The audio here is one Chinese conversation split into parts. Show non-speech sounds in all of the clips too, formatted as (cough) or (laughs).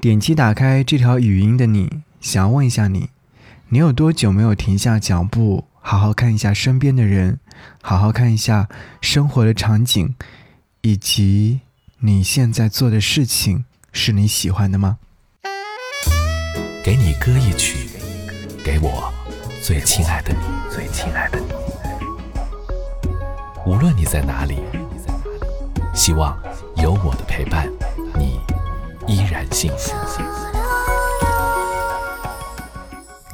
点击打开这条语音的你，想要问一下你：你有多久没有停下脚步，好好看一下身边的人，好好看一下生活的场景，以及你现在做的事情是你喜欢的吗？给你歌一曲，给我最亲爱的你，最亲爱的你。无论你在哪里，希望有我的陪伴，你依然幸福。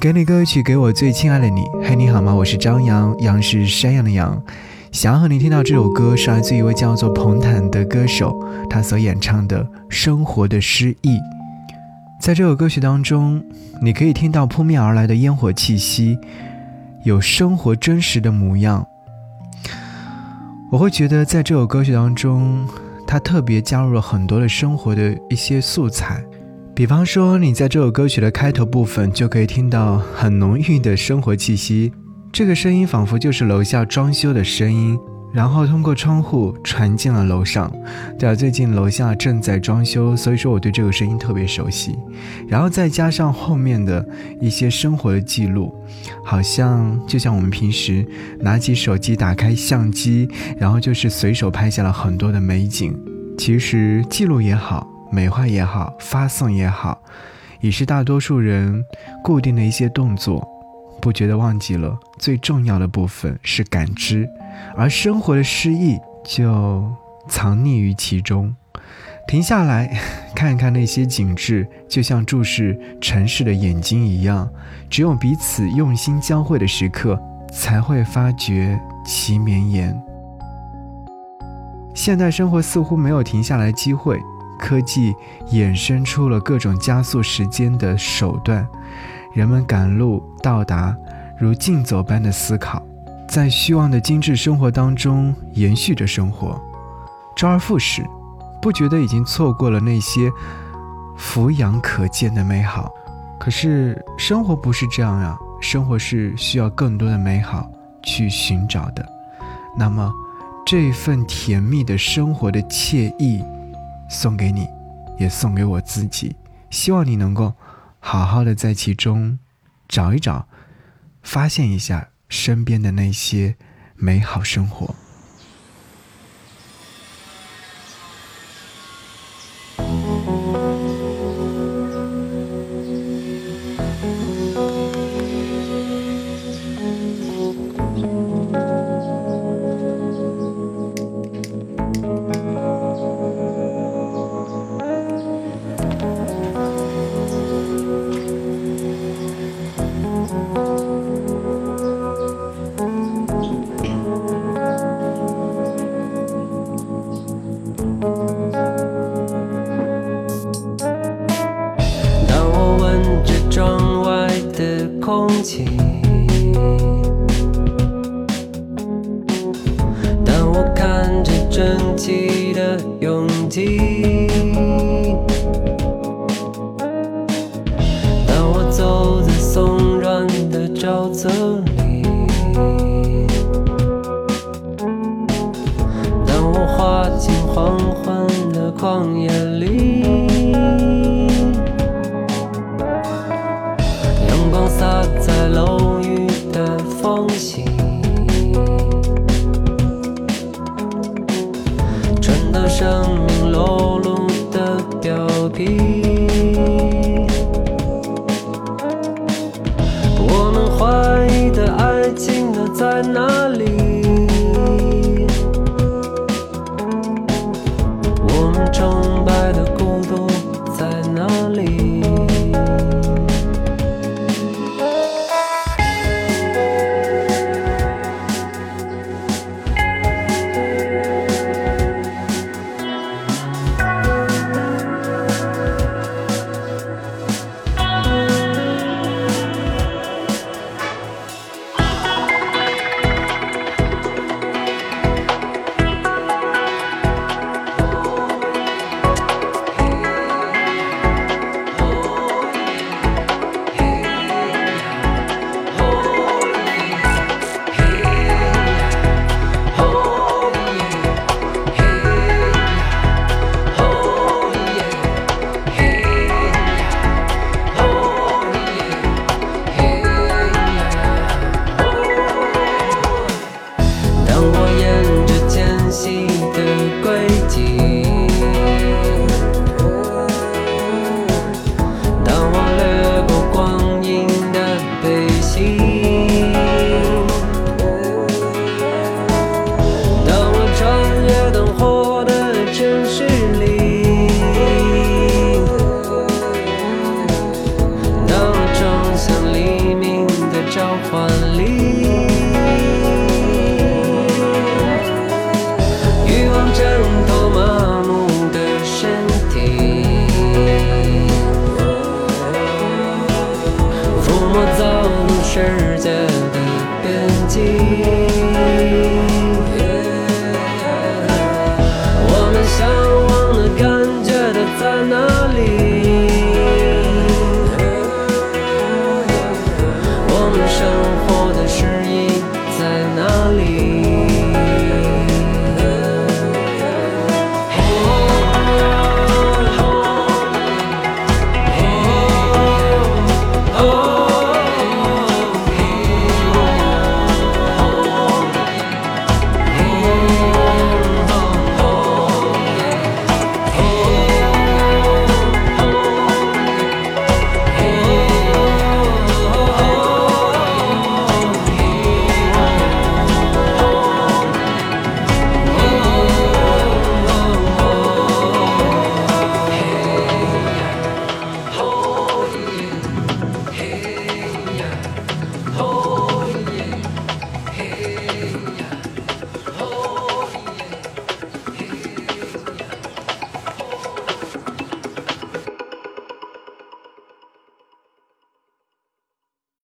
给你歌曲，给我最亲爱的你。嘿，你好吗？我是张扬，杨是山羊的羊。想要和你听到这首歌，是来自一位叫做彭坦的歌手，他所演唱的《生活的诗意》。在这首歌曲当中，你可以听到扑面而来的烟火气息，有生活真实的模样。我会觉得，在这首歌曲当中，他特别加入了很多的生活的一些素材。比方说，你在这首歌曲的开头部分就可以听到很浓郁的生活气息，这个声音仿佛就是楼下装修的声音。然后通过窗户传进了楼上。对啊，最近楼下正在装修，所以说我对这个声音特别熟悉。然后再加上后面的一些生活的记录，好像就像我们平时拿起手机打开相机，然后就是随手拍下了很多的美景。其实记录也好，美化也好，发送也好，也是大多数人固定的一些动作。不觉得忘记了最重要的部分是感知。而生活的诗意就藏匿于其中。停下来 (laughs) 看看那些景致，就像注视城市的眼睛一样。只有彼此用心交汇的时刻，才会发觉其绵延。现代生活似乎没有停下来机会，科技衍生出了各种加速时间的手段，人们赶路到达，如竞走般的思考。在虚妄的精致生活当中延续着生活，周而复始，不觉得已经错过了那些俯仰可见的美好。可是生活不是这样呀，生活是需要更多的美好去寻找的。那么，这份甜蜜的生活的惬意，送给你，也送给我自己。希望你能够好好的在其中找一找，发现一下。身边的那些美好生活。空气。当我看着整齐的拥挤，当我走在松软的沼泽 okay